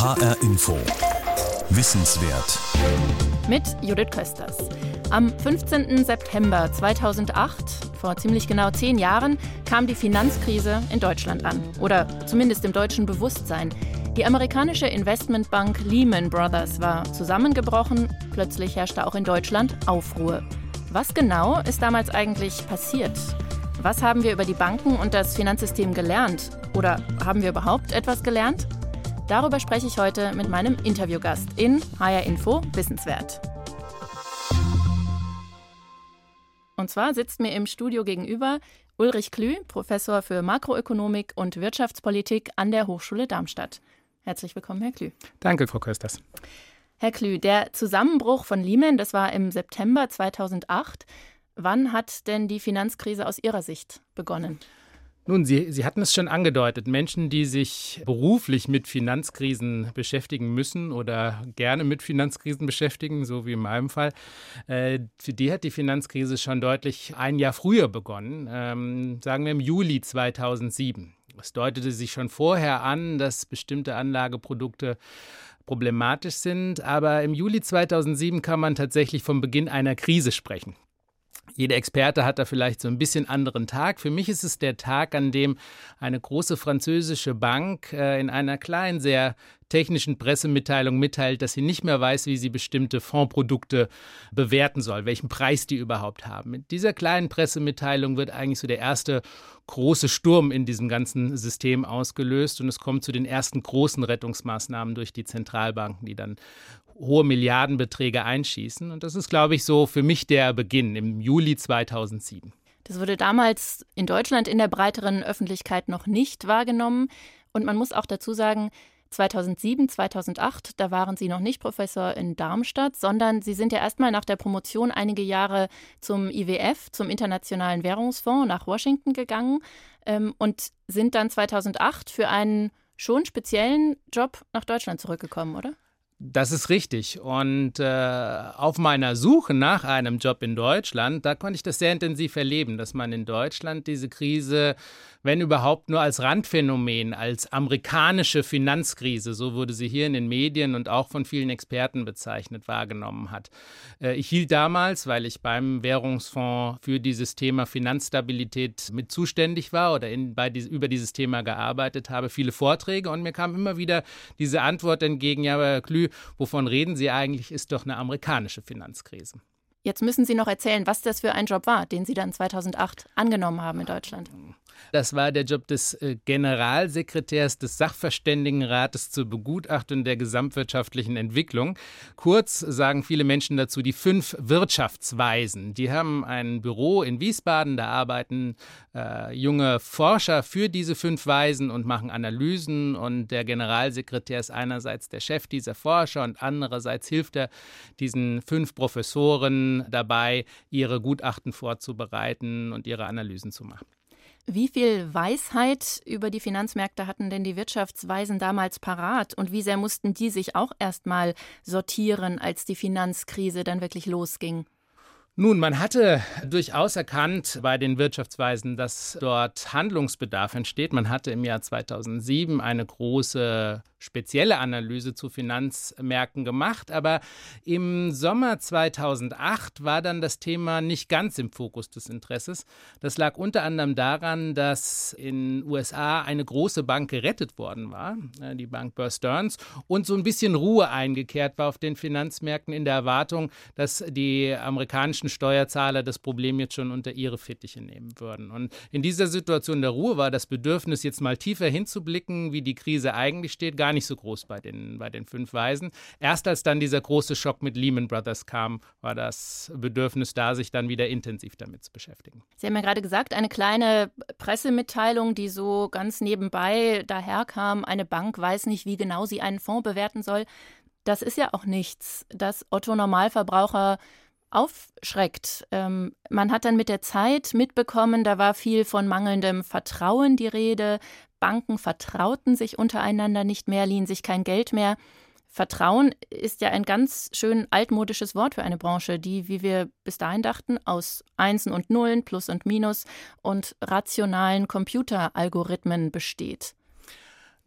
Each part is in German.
HR Info. Wissenswert. Mit Judith Kösters. Am 15. September 2008, vor ziemlich genau zehn Jahren, kam die Finanzkrise in Deutschland an. Oder zumindest im deutschen Bewusstsein. Die amerikanische Investmentbank Lehman Brothers war zusammengebrochen. Plötzlich herrschte auch in Deutschland Aufruhr. Was genau ist damals eigentlich passiert? Was haben wir über die Banken und das Finanzsystem gelernt? Oder haben wir überhaupt etwas gelernt? Darüber spreche ich heute mit meinem Interviewgast in HR Info Wissenswert. Und zwar sitzt mir im Studio gegenüber Ulrich Klü, Professor für Makroökonomik und Wirtschaftspolitik an der Hochschule Darmstadt. Herzlich willkommen, Herr Klü. Danke, Frau Kösters. Herr Klü, der Zusammenbruch von Lehman, das war im September 2008. Wann hat denn die Finanzkrise aus Ihrer Sicht begonnen? Nun, Sie, Sie hatten es schon angedeutet. Menschen, die sich beruflich mit Finanzkrisen beschäftigen müssen oder gerne mit Finanzkrisen beschäftigen, so wie in meinem Fall, äh, für die hat die Finanzkrise schon deutlich ein Jahr früher begonnen, ähm, sagen wir im Juli 2007. Es deutete sich schon vorher an, dass bestimmte Anlageprodukte problematisch sind, aber im Juli 2007 kann man tatsächlich vom Beginn einer Krise sprechen. Jeder Experte hat da vielleicht so ein bisschen anderen Tag. Für mich ist es der Tag, an dem eine große französische Bank äh, in einer kleinen, sehr technischen Pressemitteilung mitteilt, dass sie nicht mehr weiß, wie sie bestimmte Fondsprodukte bewerten soll, welchen Preis die überhaupt haben. Mit dieser kleinen Pressemitteilung wird eigentlich so der erste große Sturm in diesem ganzen System ausgelöst und es kommt zu den ersten großen Rettungsmaßnahmen durch die Zentralbanken, die dann hohe Milliardenbeträge einschießen. Und das ist, glaube ich, so für mich der Beginn im Juli 2007. Das wurde damals in Deutschland in der breiteren Öffentlichkeit noch nicht wahrgenommen. Und man muss auch dazu sagen, 2007, 2008, da waren Sie noch nicht Professor in Darmstadt, sondern Sie sind ja erstmal nach der Promotion einige Jahre zum IWF, zum Internationalen Währungsfonds, nach Washington gegangen ähm, und sind dann 2008 für einen schon speziellen Job nach Deutschland zurückgekommen, oder? Das ist richtig. Und äh, auf meiner Suche nach einem Job in Deutschland, da konnte ich das sehr intensiv erleben, dass man in Deutschland diese Krise wenn überhaupt nur als Randphänomen, als amerikanische Finanzkrise, so wurde sie hier in den Medien und auch von vielen Experten bezeichnet, wahrgenommen hat. Äh, ich hielt damals, weil ich beim Währungsfonds für dieses Thema Finanzstabilität mit zuständig war oder in, bei, über dieses Thema gearbeitet habe, viele Vorträge und mir kam immer wieder diese Antwort entgegen, ja, Herr Klü, wovon reden Sie eigentlich, ist doch eine amerikanische Finanzkrise. Jetzt müssen Sie noch erzählen, was das für ein Job war, den Sie dann 2008 angenommen haben in Deutschland. Das war der Job des äh, Generalsekretärs des Sachverständigenrates zur Begutachtung der gesamtwirtschaftlichen Entwicklung. Kurz sagen viele Menschen dazu die fünf Wirtschaftsweisen. Die haben ein Büro in Wiesbaden, da arbeiten äh, junge Forscher für diese fünf Weisen und machen Analysen. Und der Generalsekretär ist einerseits der Chef dieser Forscher und andererseits hilft er diesen fünf Professoren dabei, ihre Gutachten vorzubereiten und ihre Analysen zu machen. Wie viel Weisheit über die Finanzmärkte hatten denn die Wirtschaftsweisen damals parat und wie sehr mussten die sich auch erst mal sortieren, als die Finanzkrise dann wirklich losging? Nun, man hatte durchaus erkannt bei den Wirtschaftsweisen, dass dort Handlungsbedarf entsteht. Man hatte im Jahr 2007 eine große spezielle Analyse zu Finanzmärkten gemacht, aber im Sommer 2008 war dann das Thema nicht ganz im Fokus des Interesses. Das lag unter anderem daran, dass in USA eine große Bank gerettet worden war, äh, die Bank Bear Stearns, und so ein bisschen Ruhe eingekehrt war auf den Finanzmärkten in der Erwartung, dass die amerikanischen Steuerzahler das Problem jetzt schon unter ihre Fittiche nehmen würden. Und in dieser Situation der Ruhe war das Bedürfnis, jetzt mal tiefer hinzublicken, wie die Krise eigentlich steht, gar nicht so groß bei den, bei den fünf Weisen. Erst als dann dieser große Schock mit Lehman Brothers kam, war das Bedürfnis da, sich dann wieder intensiv damit zu beschäftigen. Sie haben ja gerade gesagt, eine kleine Pressemitteilung, die so ganz nebenbei daherkam, eine Bank weiß nicht, wie genau sie einen Fonds bewerten soll. Das ist ja auch nichts, das Otto Normalverbraucher aufschreckt. Ähm, man hat dann mit der Zeit mitbekommen, da war viel von mangelndem Vertrauen die Rede. Banken vertrauten sich untereinander nicht mehr, liehen sich kein Geld mehr. Vertrauen ist ja ein ganz schön altmodisches Wort für eine Branche, die, wie wir bis dahin dachten, aus Einsen und Nullen, Plus und Minus und rationalen Computeralgorithmen besteht.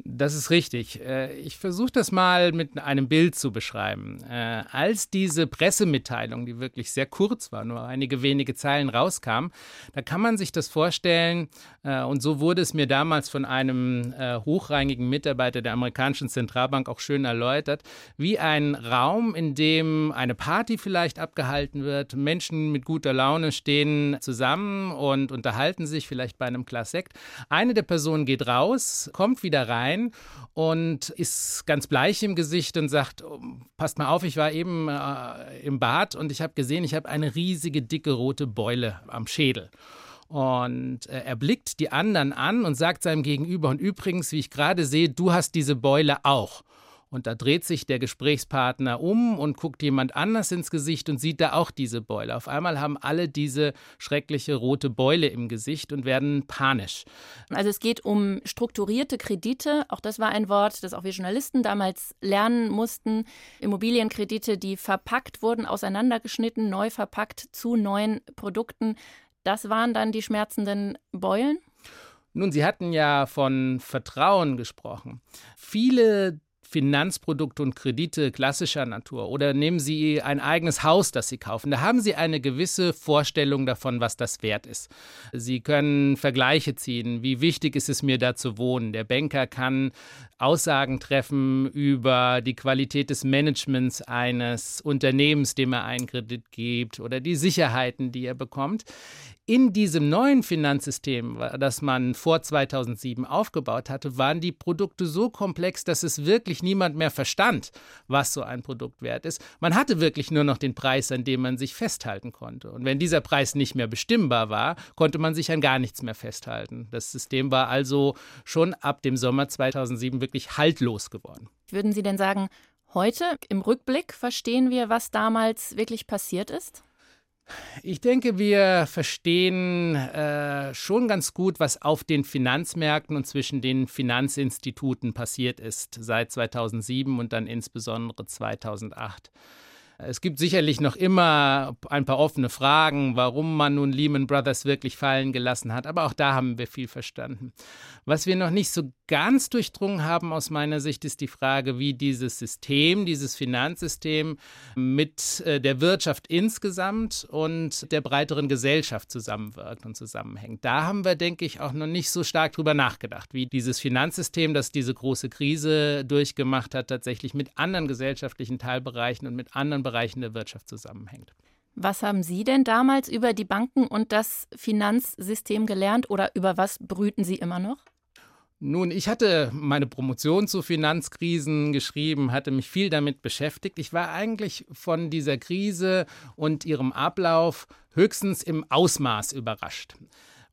Das ist richtig. Äh, ich versuche das mal mit einem Bild zu beschreiben. Äh, als diese Pressemitteilung, die wirklich sehr kurz war, nur einige wenige Zeilen rauskam, da kann man sich das vorstellen, äh, und so wurde es mir damals von einem hochrangigen Mitarbeiter der amerikanischen Zentralbank auch schön erläutert, wie ein Raum, in dem eine Party vielleicht abgehalten wird, Menschen mit guter Laune stehen zusammen und unterhalten sich vielleicht bei einem Glas Sekt. Eine der Personen geht raus, kommt wieder rein, rein und ist ganz bleich im Gesicht und sagt, oh, passt mal auf, ich war eben äh, im Bad und ich habe gesehen, ich habe eine riesige, dicke rote Beule am Schädel. Und äh, er blickt die anderen an und sagt seinem Gegenüber, und übrigens, wie ich gerade sehe, du hast diese Beule auch. Und da dreht sich der Gesprächspartner um und guckt jemand anders ins Gesicht und sieht da auch diese Beule. Auf einmal haben alle diese schreckliche rote Beule im Gesicht und werden panisch. Also es geht um strukturierte Kredite. Auch das war ein Wort, das auch wir Journalisten damals lernen mussten. Immobilienkredite, die verpackt wurden, auseinandergeschnitten, neu verpackt zu neuen Produkten. Das waren dann die schmerzenden Beulen? Nun, Sie hatten ja von Vertrauen gesprochen. Viele Finanzprodukte und Kredite klassischer Natur oder nehmen Sie ein eigenes Haus, das Sie kaufen. Da haben Sie eine gewisse Vorstellung davon, was das wert ist. Sie können Vergleiche ziehen. Wie wichtig ist es mir, da zu wohnen? Der Banker kann Aussagen treffen über die Qualität des Managements eines Unternehmens, dem er einen Kredit gibt oder die Sicherheiten, die er bekommt in diesem neuen Finanzsystem, das man vor 2007 aufgebaut hatte, waren die Produkte so komplex, dass es wirklich niemand mehr verstand, was so ein Produkt wert ist. Man hatte wirklich nur noch den Preis, an dem man sich festhalten konnte. Und wenn dieser Preis nicht mehr bestimmbar war, konnte man sich an gar nichts mehr festhalten. Das System war also schon ab dem Sommer 2007 wirklich haltlos geworden. Würden Sie denn sagen, heute im Rückblick verstehen wir, was damals wirklich passiert ist? Ich denke, wir verstehen äh, schon ganz gut, was auf den Finanzmärkten und zwischen den Finanzinstituten passiert ist seit 2007 und dann insbesondere 2008. Es gibt sicherlich noch immer ein paar offene Fragen, warum man nun Lehman Brothers wirklich fallen gelassen hat, aber auch da haben wir viel verstanden. Was wir noch nicht so ganz durchdrungen haben aus meiner Sicht, ist die Frage, wie dieses System, dieses Finanzsystem mit äh, der Wirtschaft insgesamt und der breiteren Gesellschaft zusammenwirkt und zusammenhängt. Da haben wir, denke ich, auch noch nicht so stark drüber nachgedacht, wie dieses Finanzsystem, das diese große Krise durchgemacht hat, tatsächlich mit anderen gesellschaftlichen Teilbereichen und mit anderen Bereichen der Wirtschaft zusammenhängt. Was haben Sie denn damals über die Banken und das Finanzsystem gelernt oder über was brüten Sie immer noch? Nun, ich hatte meine Promotion zu Finanzkrisen geschrieben, hatte mich viel damit beschäftigt. Ich war eigentlich von dieser Krise und ihrem Ablauf höchstens im Ausmaß überrascht.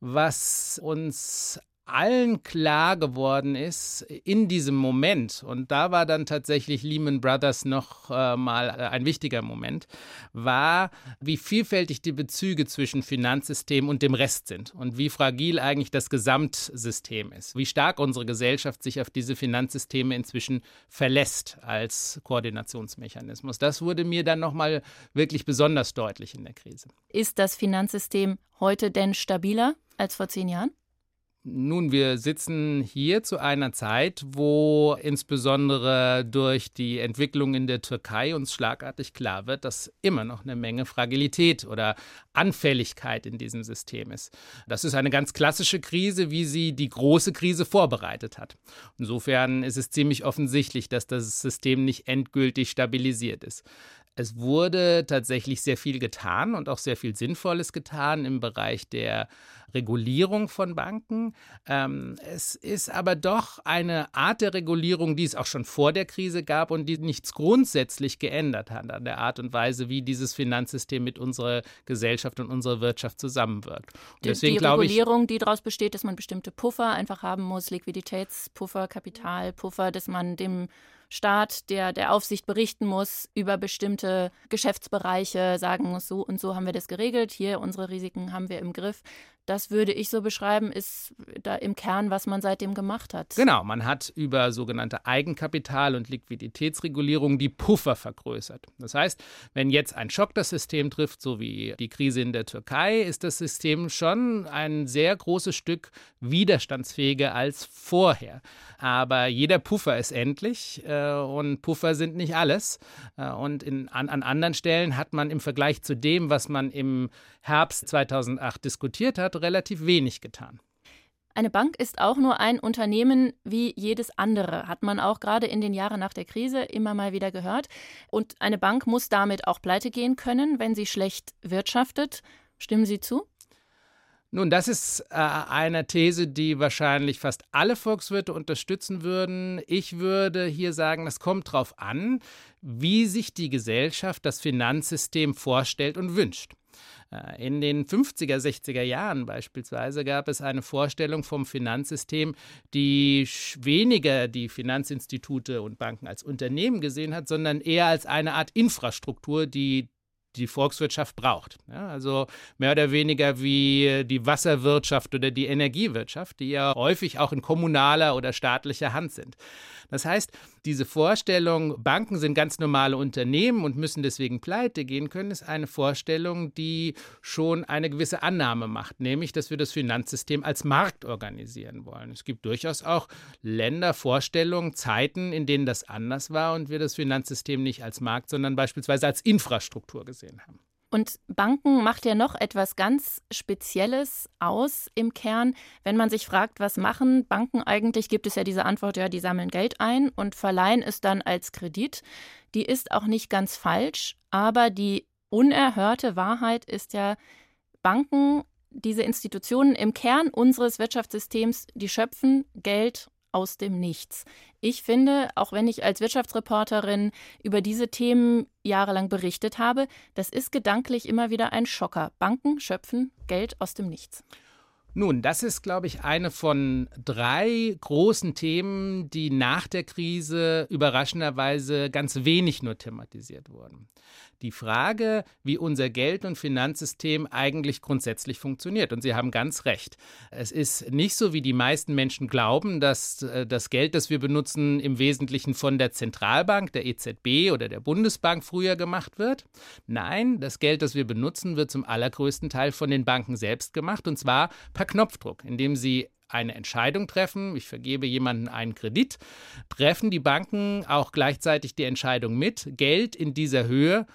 Was uns allen klar geworden ist in diesem Moment, und da war dann tatsächlich Lehman Brothers noch äh, mal äh, ein wichtiger Moment, war, wie vielfältig die Bezüge zwischen Finanzsystem und dem Rest sind und wie fragil eigentlich das Gesamtsystem ist, wie stark unsere Gesellschaft sich auf diese Finanzsysteme inzwischen verlässt als Koordinationsmechanismus. Das wurde mir dann noch mal wirklich besonders deutlich in der Krise. Ist das Finanzsystem heute denn stabiler als vor zehn Jahren? Nun, wir sitzen hier zu einer Zeit, wo insbesondere durch die Entwicklung in der Türkei uns schlagartig klar wird, dass immer noch eine Menge Fragilität oder Anfälligkeit in diesem System ist. Das ist eine ganz klassische Krise, wie sie die große Krise vorbereitet hat. Insofern ist es ziemlich offensichtlich, dass das System nicht endgültig stabilisiert ist. Es wurde tatsächlich sehr viel getan und auch sehr viel Sinnvolles getan im Bereich der Regulierung von Banken. Ähm, es ist aber doch eine Art der Regulierung, die es auch schon vor der Krise gab und die nichts grundsätzlich geändert hat an der Art und Weise, wie dieses Finanzsystem mit unserer Gesellschaft und unserer Wirtschaft zusammenwirkt. Und die, deswegen, die Regulierung, ich, die daraus besteht, dass man bestimmte Puffer einfach haben muss, Liquiditätspuffer, Kapitalpuffer, dass man dem Staat, der der Aufsicht berichten muss über bestimmte Geschäftsbereiche, sagen muss, so und so haben wir das geregelt, hier unsere Risiken haben wir im Griff. Das würde ich so beschreiben, ist da im Kern, was man seitdem gemacht hat. Genau, man hat über sogenannte Eigenkapital- und Liquiditätsregulierung die Puffer vergrößert. Das heißt, wenn jetzt ein Schock das System trifft, so wie die Krise in der Türkei, ist das System schon ein sehr großes Stück widerstandsfähiger als vorher. Aber jeder Puffer ist endlich äh, und Puffer sind nicht alles. Äh, und in, an, an anderen Stellen hat man im Vergleich zu dem, was man im Herbst 2008 diskutiert hat, relativ wenig getan. Eine Bank ist auch nur ein Unternehmen wie jedes andere, hat man auch gerade in den Jahren nach der Krise immer mal wieder gehört. Und eine Bank muss damit auch pleite gehen können, wenn sie schlecht wirtschaftet. Stimmen Sie zu? Nun, das ist äh, eine These, die wahrscheinlich fast alle Volkswirte unterstützen würden. Ich würde hier sagen, das kommt darauf an, wie sich die Gesellschaft das Finanzsystem vorstellt und wünscht. Äh, in den 50er, 60er Jahren beispielsweise gab es eine Vorstellung vom Finanzsystem, die weniger die Finanzinstitute und Banken als Unternehmen gesehen hat, sondern eher als eine Art Infrastruktur, die die Volkswirtschaft braucht. Ja, also mehr oder weniger wie die Wasserwirtschaft oder die Energiewirtschaft, die ja häufig auch in kommunaler oder staatlicher Hand sind. Das heißt, diese Vorstellung, Banken sind ganz normale Unternehmen und müssen deswegen pleite gehen können, ist eine Vorstellung, die schon eine gewisse Annahme macht, nämlich, dass wir das Finanzsystem als Markt organisieren wollen. Es gibt durchaus auch Länder, Vorstellungen, Zeiten, in denen das anders war und wir das Finanzsystem nicht als Markt, sondern beispielsweise als Infrastruktur gesehen haben. Und Banken macht ja noch etwas ganz Spezielles aus im Kern. Wenn man sich fragt, was machen Banken eigentlich, gibt es ja diese Antwort, ja, die sammeln Geld ein und verleihen es dann als Kredit. Die ist auch nicht ganz falsch, aber die unerhörte Wahrheit ist ja, Banken, diese Institutionen im Kern unseres Wirtschaftssystems, die schöpfen Geld aus dem Nichts. Ich finde, auch wenn ich als Wirtschaftsreporterin über diese Themen jahrelang berichtet habe, das ist gedanklich immer wieder ein Schocker. Banken schöpfen Geld aus dem Nichts. Nun, das ist, glaube ich, eine von drei großen Themen, die nach der Krise überraschenderweise ganz wenig nur thematisiert wurden die Frage, wie unser Geld- und Finanzsystem eigentlich grundsätzlich funktioniert. Und Sie haben ganz recht. Es ist nicht so, wie die meisten Menschen glauben, dass äh, das Geld, das wir benutzen, im Wesentlichen von der Zentralbank, der EZB oder der Bundesbank früher gemacht wird. Nein, das Geld, das wir benutzen, wird zum allergrößten Teil von den Banken selbst gemacht und zwar per Knopfdruck, indem sie eine Entscheidung treffen, ich vergebe jemanden einen Kredit, treffen die Banken auch gleichzeitig die Entscheidung mit, Geld in dieser Höhe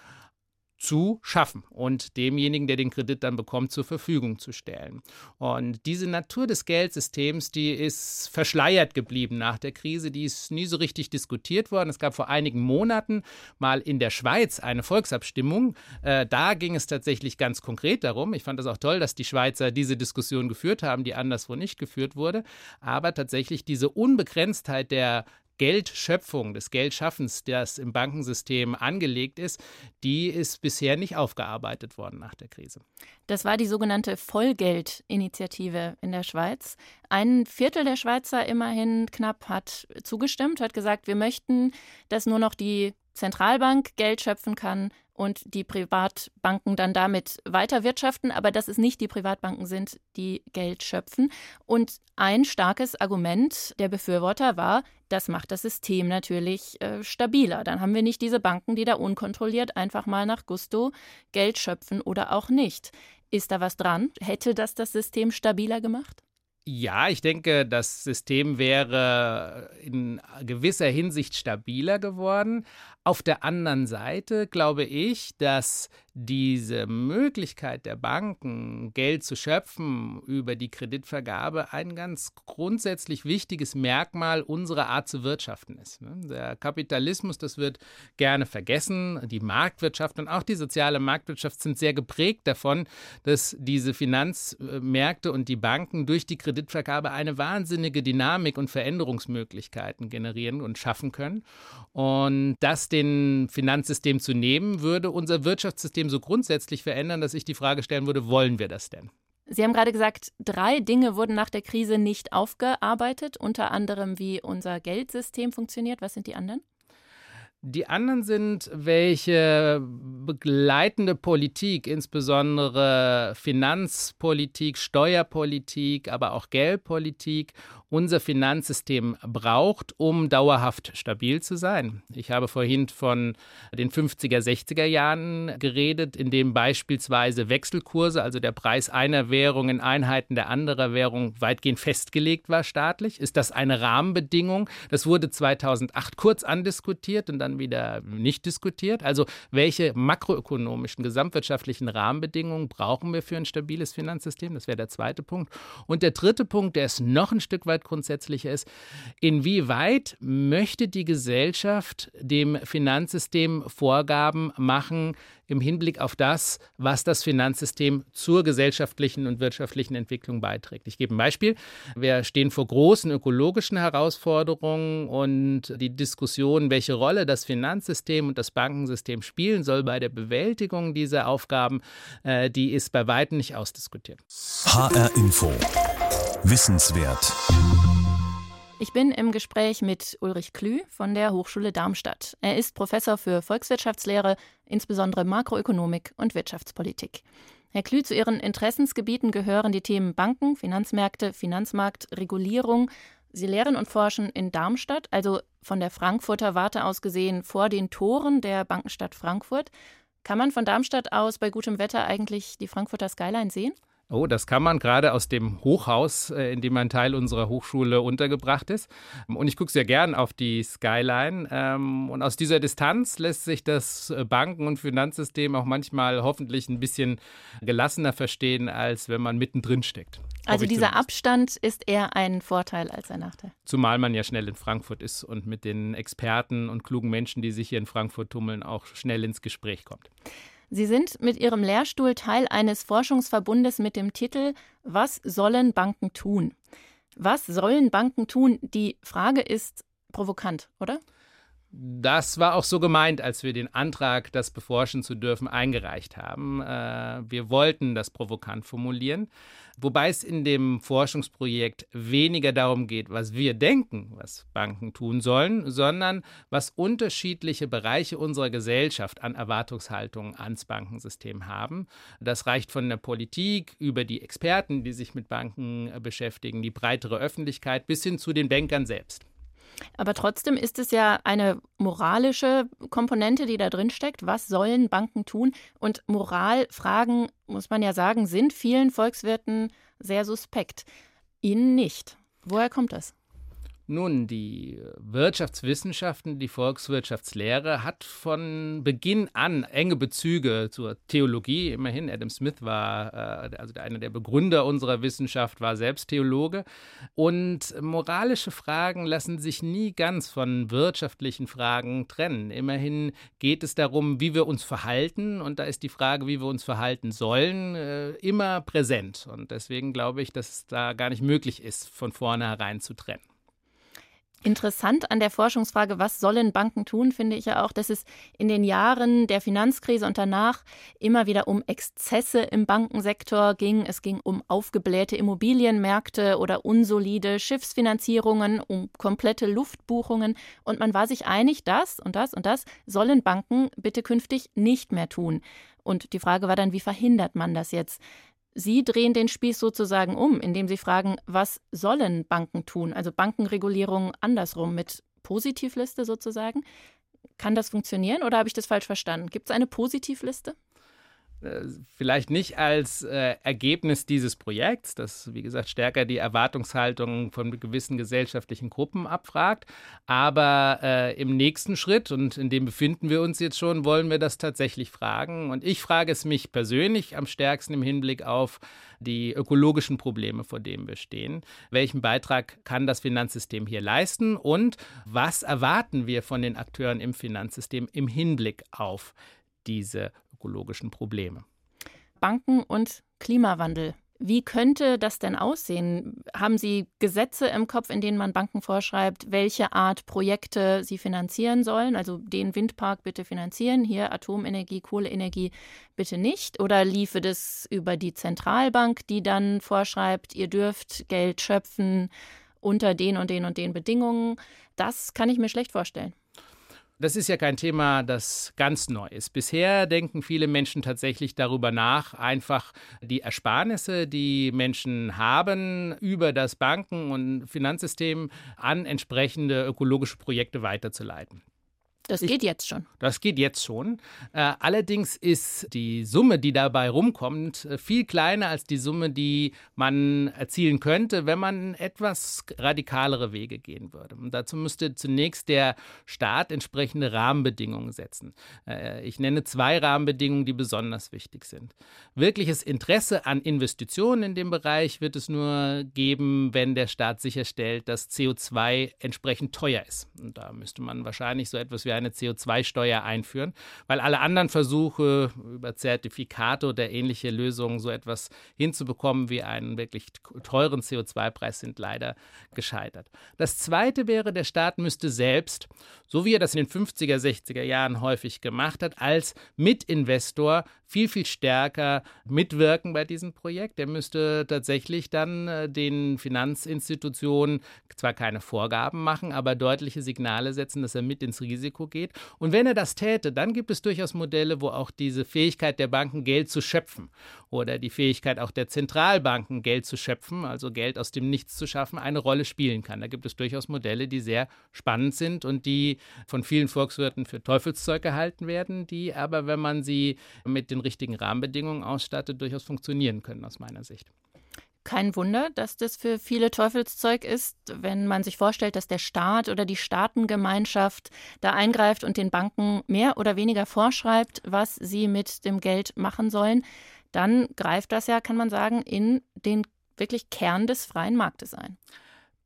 zu schaffen und demjenigen, der den Kredit dann bekommt, zur Verfügung zu stellen. Und diese Natur des Geldsystems, die ist verschleiert geblieben nach der Krise, die ist nie so richtig diskutiert worden. Es gab vor einigen Monaten mal in der Schweiz eine Volksabstimmung. Äh, da ging es tatsächlich ganz konkret darum. Ich fand es auch toll, dass die Schweizer diese Diskussion geführt haben, die anderswo nicht geführt wurde. Aber tatsächlich diese Unbegrenztheit der Geldschöpfung, des Geldschaffens, das im Bankensystem angelegt ist, die ist bisher nicht aufgearbeitet worden nach der Krise. Das war die sogenannte Vollgeldinitiative in der Schweiz. Ein Viertel der Schweizer immerhin knapp hat zugestimmt, hat gesagt, wir möchten, dass nur noch die Zentralbank Geld schöpfen kann und die Privatbanken dann damit weiter wirtschaften, aber dass es nicht die Privatbanken sind, die Geld schöpfen. Und ein starkes Argument der Befürworter war, das macht das System natürlich äh, stabiler. Dann haben wir nicht diese Banken, die da unkontrolliert einfach mal nach Gusto Geld schöpfen oder auch nicht. Ist da was dran? Hätte das das System stabiler gemacht? Ja, ich denke, das System wäre in gewisser Hinsicht stabiler geworden. Auf der anderen Seite glaube ich, dass diese Möglichkeit der Banken, Geld zu schöpfen über die Kreditvergabe ein ganz grundsätzlich wichtiges Merkmal unserer Art zu wirtschaften ist. Ne? Der Kapitalismus, das wird gerne vergessen, die Marktwirtschaft und auch die soziale Marktwirtschaft sind sehr geprägt davon, dass diese Finanzmärkte und die Banken durch die Kreditvergabe eine wahnsinnige Dynamik und Veränderungsmöglichkeiten generieren und schaffen können. Und das den Finanzsystem zu nehmen, würde unser Wirtschaftssystem so grundsätzlich verändern, dass ich die Frage stellen würde, wollen wir das denn? Sie haben gerade gesagt, drei Dinge wurden nach der Krise nicht aufgearbeitet, unter anderem wie unser Geldsystem funktioniert. Was sind die anderen? Die anderen sind, welche begleitende Politik, insbesondere Finanzpolitik, Steuerpolitik, aber auch Geldpolitik unser Finanzsystem braucht, um dauerhaft stabil zu sein. Ich habe vorhin von den 50er, 60er Jahren geredet, in dem beispielsweise Wechselkurse, also der Preis einer Währung in Einheiten der anderen Währung weitgehend festgelegt war staatlich. Ist das eine Rahmenbedingung? Das wurde 2008 kurz andiskutiert und dann wieder nicht diskutiert. Also welche makroökonomischen, gesamtwirtschaftlichen Rahmenbedingungen brauchen wir für ein stabiles Finanzsystem? Das wäre der zweite Punkt. Und der dritte Punkt, der ist noch ein Stück weit grundsätzlicher ist, inwieweit möchte die Gesellschaft dem Finanzsystem Vorgaben machen im Hinblick auf das, was das Finanzsystem zur gesellschaftlichen und wirtschaftlichen Entwicklung beiträgt. Ich gebe ein Beispiel. Wir stehen vor großen ökologischen Herausforderungen und die Diskussion, welche Rolle das Finanzsystem und das Bankensystem spielen soll bei der Bewältigung dieser Aufgaben, äh, die ist bei weitem nicht ausdiskutiert. HR Info. Wissenswert. Ich bin im Gespräch mit Ulrich Klü von der Hochschule Darmstadt. Er ist Professor für Volkswirtschaftslehre, insbesondere Makroökonomik und Wirtschaftspolitik. Herr Klü, zu Ihren Interessensgebieten gehören die Themen Banken, Finanzmärkte, Finanzmarktregulierung. Sie lehren und forschen in Darmstadt, also von der Frankfurter Warte aus gesehen vor den Toren der Bankenstadt Frankfurt. Kann man von Darmstadt aus bei gutem Wetter eigentlich die Frankfurter Skyline sehen? Oh, das kann man gerade aus dem Hochhaus, äh, in dem ein Teil unserer Hochschule untergebracht ist. Und ich gucke sehr gern auf die Skyline. Ähm, und aus dieser Distanz lässt sich das äh, Banken- und Finanzsystem auch manchmal hoffentlich ein bisschen gelassener verstehen, als wenn man mittendrin steckt. Also dieser Abstand ist eher ein Vorteil als ein Nachteil. Zumal man ja schnell in Frankfurt ist und mit den Experten und klugen Menschen, die sich hier in Frankfurt tummeln, auch schnell ins Gespräch kommt. Sie sind mit Ihrem Lehrstuhl Teil eines Forschungsverbundes mit dem Titel Was sollen Banken tun? Was sollen Banken tun? Die Frage ist provokant, oder? Das war auch so gemeint, als wir den Antrag, das beforschen zu dürfen, eingereicht haben. Äh, wir wollten das provokant formulieren, wobei es in dem Forschungsprojekt weniger darum geht, was wir denken, was Banken tun sollen, sondern was unterschiedliche Bereiche unserer Gesellschaft an Erwartungshaltungen ans Bankensystem haben. Das reicht von der Politik über die Experten, die sich mit Banken beschäftigen, die breitere Öffentlichkeit bis hin zu den Bankern selbst. Aber trotzdem ist es ja eine moralische Komponente, die da drin steckt. Was sollen Banken tun? Und Moralfragen, muss man ja sagen, sind vielen Volkswirten sehr suspekt. Ihnen nicht. Woher kommt das? Nun, die Wirtschaftswissenschaften, die Volkswirtschaftslehre hat von Beginn an enge Bezüge zur Theologie. Immerhin, Adam Smith war, äh, also einer der Begründer unserer Wissenschaft, war selbst Theologe. Und moralische Fragen lassen sich nie ganz von wirtschaftlichen Fragen trennen. Immerhin geht es darum, wie wir uns verhalten. Und da ist die Frage, wie wir uns verhalten sollen, äh, immer präsent. Und deswegen glaube ich, dass es da gar nicht möglich ist, von vornherein zu trennen. Interessant an der Forschungsfrage, was sollen Banken tun, finde ich ja auch, dass es in den Jahren der Finanzkrise und danach immer wieder um Exzesse im Bankensektor ging. Es ging um aufgeblähte Immobilienmärkte oder unsolide Schiffsfinanzierungen, um komplette Luftbuchungen. Und man war sich einig, das und das und das sollen Banken bitte künftig nicht mehr tun. Und die Frage war dann, wie verhindert man das jetzt? Sie drehen den Spieß sozusagen um, indem Sie fragen, was sollen Banken tun? Also Bankenregulierung andersrum mit Positivliste sozusagen. Kann das funktionieren oder habe ich das falsch verstanden? Gibt es eine Positivliste? Vielleicht nicht als äh, Ergebnis dieses Projekts, das, wie gesagt, stärker die Erwartungshaltung von gewissen gesellschaftlichen Gruppen abfragt. Aber äh, im nächsten Schritt, und in dem befinden wir uns jetzt schon, wollen wir das tatsächlich fragen. Und ich frage es mich persönlich am stärksten im Hinblick auf die ökologischen Probleme, vor denen wir stehen. Welchen Beitrag kann das Finanzsystem hier leisten? Und was erwarten wir von den Akteuren im Finanzsystem im Hinblick auf diese ökologischen Probleme. Banken und Klimawandel. Wie könnte das denn aussehen? Haben Sie Gesetze im Kopf, in denen man Banken vorschreibt, welche Art Projekte sie finanzieren sollen? Also den Windpark bitte finanzieren, hier Atomenergie, Kohleenergie bitte nicht? Oder liefe das über die Zentralbank, die dann vorschreibt, ihr dürft Geld schöpfen unter den und den und den Bedingungen? Das kann ich mir schlecht vorstellen. Das ist ja kein Thema, das ganz neu ist. Bisher denken viele Menschen tatsächlich darüber nach, einfach die Ersparnisse, die Menschen haben, über das Banken- und Finanzsystem an entsprechende ökologische Projekte weiterzuleiten. Das geht ich, jetzt schon. Das geht jetzt schon. Äh, allerdings ist die Summe, die dabei rumkommt, äh, viel kleiner als die Summe, die man erzielen könnte, wenn man etwas radikalere Wege gehen würde. Und dazu müsste zunächst der Staat entsprechende Rahmenbedingungen setzen. Äh, ich nenne zwei Rahmenbedingungen, die besonders wichtig sind. Wirkliches Interesse an Investitionen in dem Bereich wird es nur geben, wenn der Staat sicherstellt, dass CO2 entsprechend teuer ist. Und da müsste man wahrscheinlich so etwas wie wir eine CO2-Steuer einführen, weil alle anderen Versuche über Zertifikate oder ähnliche Lösungen so etwas hinzubekommen wie einen wirklich teuren CO2-Preis sind leider gescheitert. Das Zweite wäre, der Staat müsste selbst, so wie er das in den 50er, 60er Jahren häufig gemacht hat, als Mitinvestor viel, viel stärker mitwirken bei diesem Projekt. Er müsste tatsächlich dann äh, den Finanzinstitutionen zwar keine Vorgaben machen, aber deutliche Signale setzen, dass er mit ins Risiko geht. Und wenn er das täte, dann gibt es durchaus Modelle, wo auch diese Fähigkeit der Banken, Geld zu schöpfen oder die Fähigkeit auch der Zentralbanken, Geld zu schöpfen, also Geld aus dem Nichts zu schaffen, eine Rolle spielen kann. Da gibt es durchaus Modelle, die sehr spannend sind und die von vielen Volkswirten für Teufelszeug gehalten werden, die aber, wenn man sie mit den richtigen Rahmenbedingungen ausstattet, durchaus funktionieren können aus meiner Sicht. Kein Wunder, dass das für viele Teufelszeug ist, wenn man sich vorstellt, dass der Staat oder die Staatengemeinschaft da eingreift und den Banken mehr oder weniger vorschreibt, was sie mit dem Geld machen sollen. Dann greift das ja, kann man sagen, in den wirklich Kern des freien Marktes ein.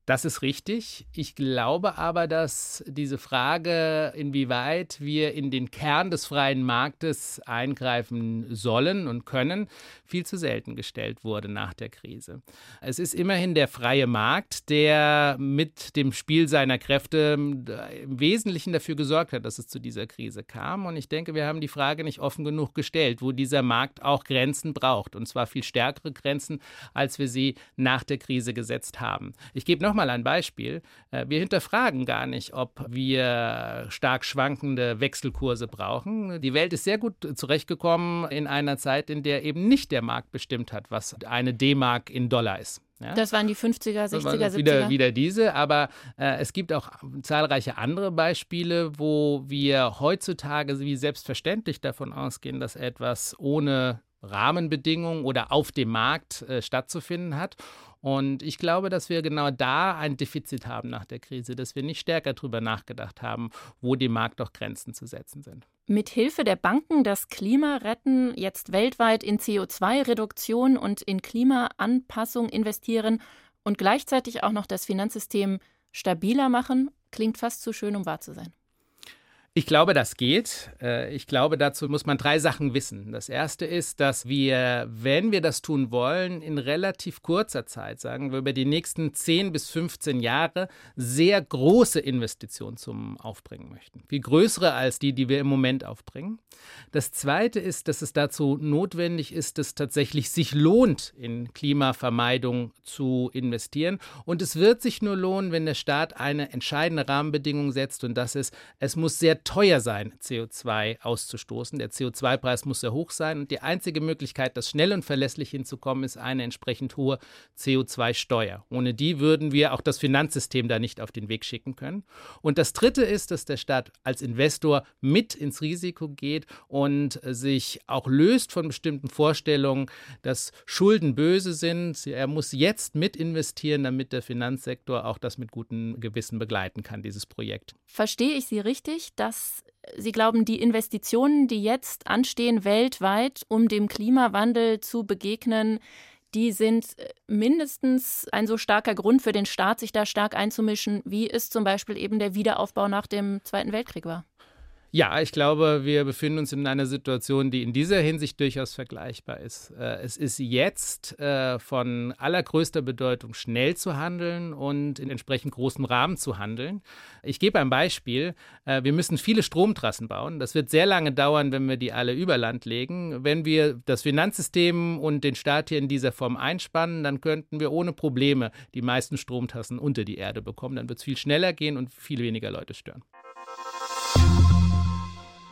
Das ist richtig. Ich glaube aber, dass diese Frage, inwieweit wir in den Kern des freien Marktes eingreifen sollen und können, viel zu selten gestellt wurde nach der Krise. Es ist immerhin der freie Markt, der mit dem Spiel seiner Kräfte äh, im Wesentlichen dafür gesorgt hat, dass es zu dieser Krise kam. Und ich denke, wir haben die Frage nicht offen genug gestellt, wo dieser Markt auch Grenzen braucht. Und zwar viel stärkere Grenzen, als wir sie nach der Krise gesetzt haben. Ich gebe noch mal ein Beispiel. Äh, wir hinterfragen gar nicht, ob wir stark schwankende Wechselkurse brauchen. Die Welt ist sehr gut zurechtgekommen in einer Zeit, in der eben nicht der Markt bestimmt hat, was eine D-Mark in Dollar ist. Ja? Das waren die 50er, 60er, 70er. Wieder, wieder diese, aber äh, es gibt auch zahlreiche andere Beispiele, wo wir heutzutage wie selbstverständlich davon ausgehen, dass etwas ohne Rahmenbedingungen oder auf dem Markt äh, stattzufinden hat. Und ich glaube, dass wir genau da ein Defizit haben nach der Krise, dass wir nicht stärker darüber nachgedacht haben, wo dem Markt auch Grenzen zu setzen sind. Mit Hilfe der Banken das Klima retten, jetzt weltweit in CO2-Reduktion und in Klimaanpassung investieren und gleichzeitig auch noch das Finanzsystem stabiler machen, klingt fast zu schön, um wahr zu sein. Ich glaube, das geht. Äh, ich glaube, dazu muss man drei Sachen wissen. Das erste ist, dass wir, wenn wir das tun wollen, in relativ kurzer Zeit, sagen wir über die nächsten 10 bis 15 Jahre, sehr große Investitionen zum Aufbringen möchten. Viel größere als die, die wir im Moment aufbringen. Das zweite ist, dass es dazu notwendig ist, dass tatsächlich sich lohnt, in Klimavermeidung zu investieren. Und es wird sich nur lohnen, wenn der Staat eine entscheidende Rahmenbedingung setzt und das ist, es muss sehr teuer sein, CO2 auszustoßen. Der CO2-Preis muss sehr hoch sein und die einzige Möglichkeit, das schnell und verlässlich hinzukommen, ist eine entsprechend hohe CO2-Steuer. Ohne die würden wir auch das Finanzsystem da nicht auf den Weg schicken können. Und das Dritte ist, dass der Staat als Investor mit ins Risiko geht und sich auch löst von bestimmten Vorstellungen, dass Schulden böse sind. Er muss jetzt mit investieren, damit der Finanzsektor auch das mit gutem Gewissen begleiten kann, dieses Projekt. Verstehe ich Sie richtig, dass dass Sie glauben, die Investitionen, die jetzt anstehen weltweit, um dem Klimawandel zu begegnen, die sind äh, mindestens ein so starker Grund für den Staat, sich da stark einzumischen, wie es zum Beispiel eben der Wiederaufbau nach dem Zweiten Weltkrieg war. Ja, ich glaube, wir befinden uns in einer Situation, die in dieser Hinsicht durchaus vergleichbar ist. Äh, es ist jetzt äh, von allergrößter Bedeutung, schnell zu handeln und in entsprechend großem Rahmen zu handeln. Ich gebe ein Beispiel. Äh, wir müssen viele Stromtrassen bauen. Das wird sehr lange dauern, wenn wir die alle über Land legen. Wenn wir das Finanzsystem und den Staat hier in dieser Form einspannen, dann könnten wir ohne Probleme die meisten Stromtrassen unter die Erde bekommen. Dann wird es viel schneller gehen und viel weniger Leute stören.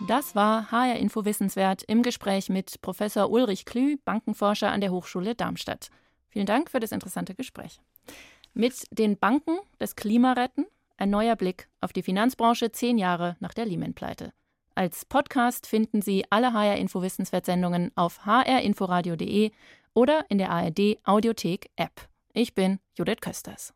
Das war HR Info Wissenswert im Gespräch mit Professor Ulrich Klü, Bankenforscher an der Hochschule Darmstadt. Vielen Dank für das interessante Gespräch. Mit den Banken das Klima retten, ein neuer Blick auf die Finanzbranche zehn Jahre nach der Lehman-Pleite. Als Podcast finden Sie alle HR Info Wissenswert Sendungen auf hrinforadio.de oder in der ARD Audiothek App. Ich bin Judith Kösters.